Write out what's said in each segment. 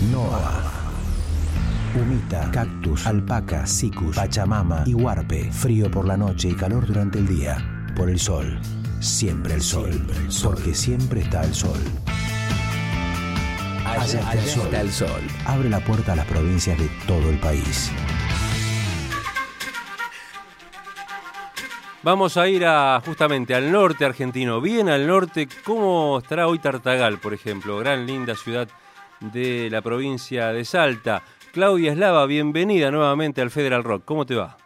Noa. Humita, cactus, alpaca, cicus, pachamama y huarpe. Frío por la noche y calor durante el día. Por el sol. Siempre el sol. Porque siempre está el sol. Allá, está, el sol. está el sol. Abre la puerta a las provincias de todo el país. Vamos a ir a justamente al norte argentino, bien al norte. ¿Cómo estará hoy Tartagal, por ejemplo? Gran linda ciudad de la provincia de Salta. Claudia Eslava, bienvenida nuevamente al Federal Rock. ¿Cómo te va?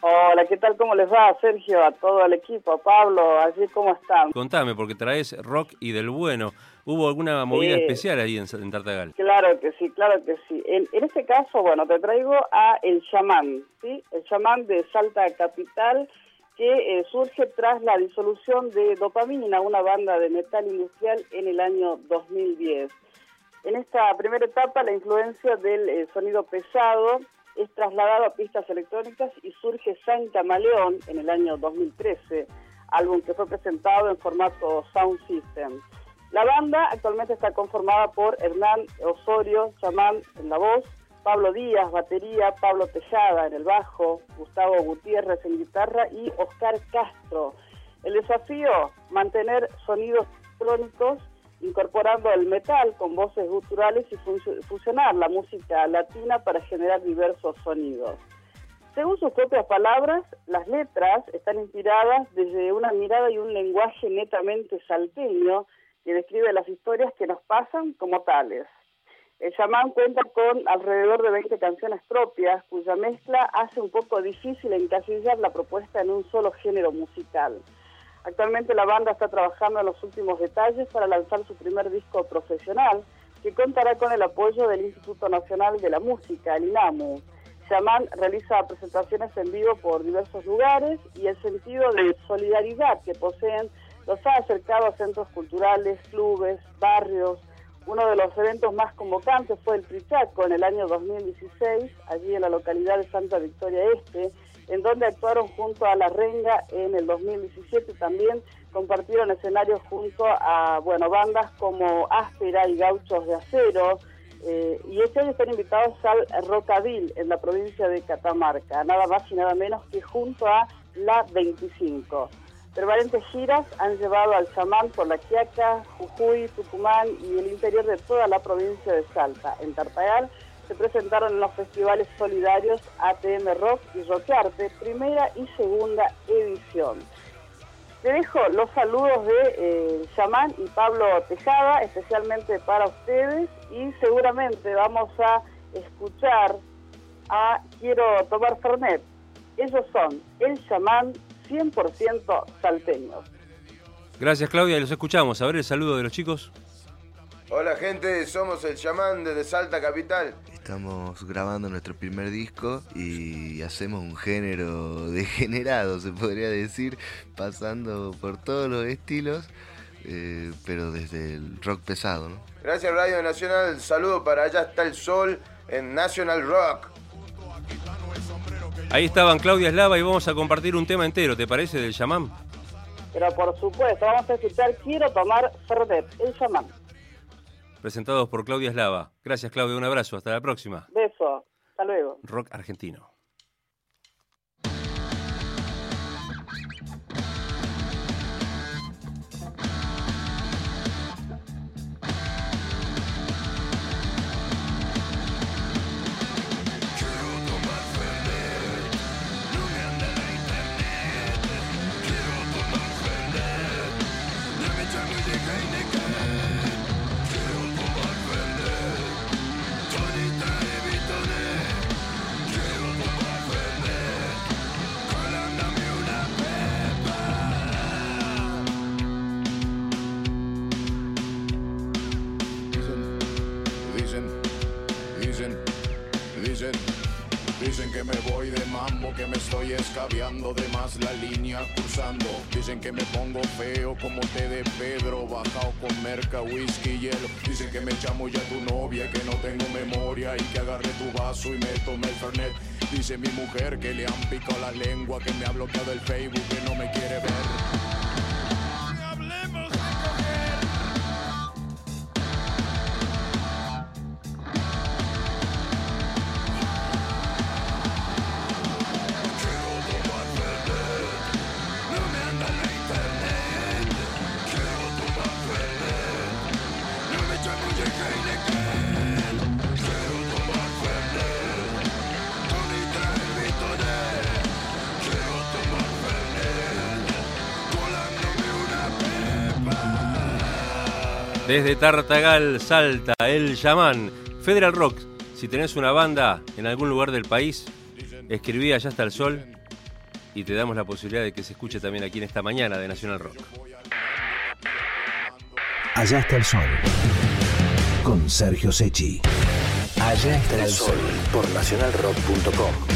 Hola, ¿qué tal? ¿Cómo les va, Sergio? A todo el equipo, a Pablo, allí, ¿cómo están? Contame, porque traes rock y del bueno. ¿Hubo alguna movida especial ahí en, Tartagal? Claro que sí, claro que sí. En, en, este caso, bueno, te traigo a El Chamán, ¿sí? El Chamán de Salta Capital, que eh, surge tras la disolución de Dopamina, una banda de metal industrial, en el año 2010. En esta primera etapa, la influencia del eh, sonido pesado es trasladado a pistas electrónicas y surge San Camaleón en el año 2013, álbum que fue presentado en formato Sound System. La banda actualmente está conformada por Hernán Osorio Chamán en la voz, Pablo Díaz, batería, Pablo Tejada en el bajo, Gustavo Gutiérrez en guitarra y Oscar Castro. El desafío, mantener sonidos electrónicos incorporando el metal con voces guturales y fusionar la música latina para generar diversos sonidos. Según sus propias palabras, las letras están inspiradas desde una mirada y un lenguaje netamente salteño que describe las historias que nos pasan como tales. El chamán cuenta con alrededor de 20 canciones propias, cuya mezcla hace un poco difícil encasillar la propuesta en un solo género musical. Actualmente la banda está trabajando en los últimos detalles para lanzar su primer disco profesional, que contará con el apoyo del Instituto Nacional de la Música, el INAMU. Shaman realiza presentaciones en vivo por diversos lugares y el sentido de solidaridad que poseen los ha acercado a centros culturales, clubes, barrios, uno de los eventos más convocantes fue el Prichaco en el año 2016, allí en la localidad de Santa Victoria Este, en donde actuaron junto a La Renga en el 2017 también compartieron escenarios junto a bueno bandas como Áspera y Gauchos de Acero, eh, y este año están invitados al Rocaville en la provincia de Catamarca, nada más y nada menos que junto a La 25. Permanentes giras han llevado al chamán por La Quiaca, Jujuy, Tucumán y el interior de toda la provincia de Salta. En Tartagal se presentaron en los festivales solidarios ATM Rock y Rockarte, primera y segunda edición. Te dejo los saludos de eh, Chamán y Pablo Tejada, especialmente para ustedes, y seguramente vamos a escuchar a Quiero tomar Fernet. Ellos son el chamán 100% salteños. Gracias Claudia, los escuchamos. A ver el saludo de los chicos. Hola gente, somos el chamán de Salta Capital. Estamos grabando nuestro primer disco y hacemos un género degenerado, se podría decir, pasando por todos los estilos, eh, pero desde el rock pesado. ¿no? Gracias Radio Nacional, saludo para Allá está el Sol en National Rock. Ahí estaban Claudia Eslava y vamos a compartir un tema entero, ¿te parece, del chamán? Pero por supuesto, vamos a escuchar Quiero tomar Fernet, el chamán. Presentados por Claudia Eslava. Gracias, Claudia, un abrazo, hasta la próxima. Beso, hasta luego. Rock argentino. Escabeando de más la línea cruzando. Dicen que me pongo feo como te de Pedro, bajado con merca, whisky y hielo. Dicen que me llamo ya tu novia, que no tengo memoria y que agarré tu vaso y me tomé el fernet. Dice mi mujer que le han picado la lengua, que me ha bloqueado el Facebook, que no me quiere ver. Desde Tartagal, Salta, El Yamán, Federal Rock. Si tenés una banda en algún lugar del país, escribí Allá está el sol y te damos la posibilidad de que se escuche también aquí en esta mañana de Nacional Rock. Allá está el sol. Con Sergio Sechi. Allá está el sol por nacionalrock.com.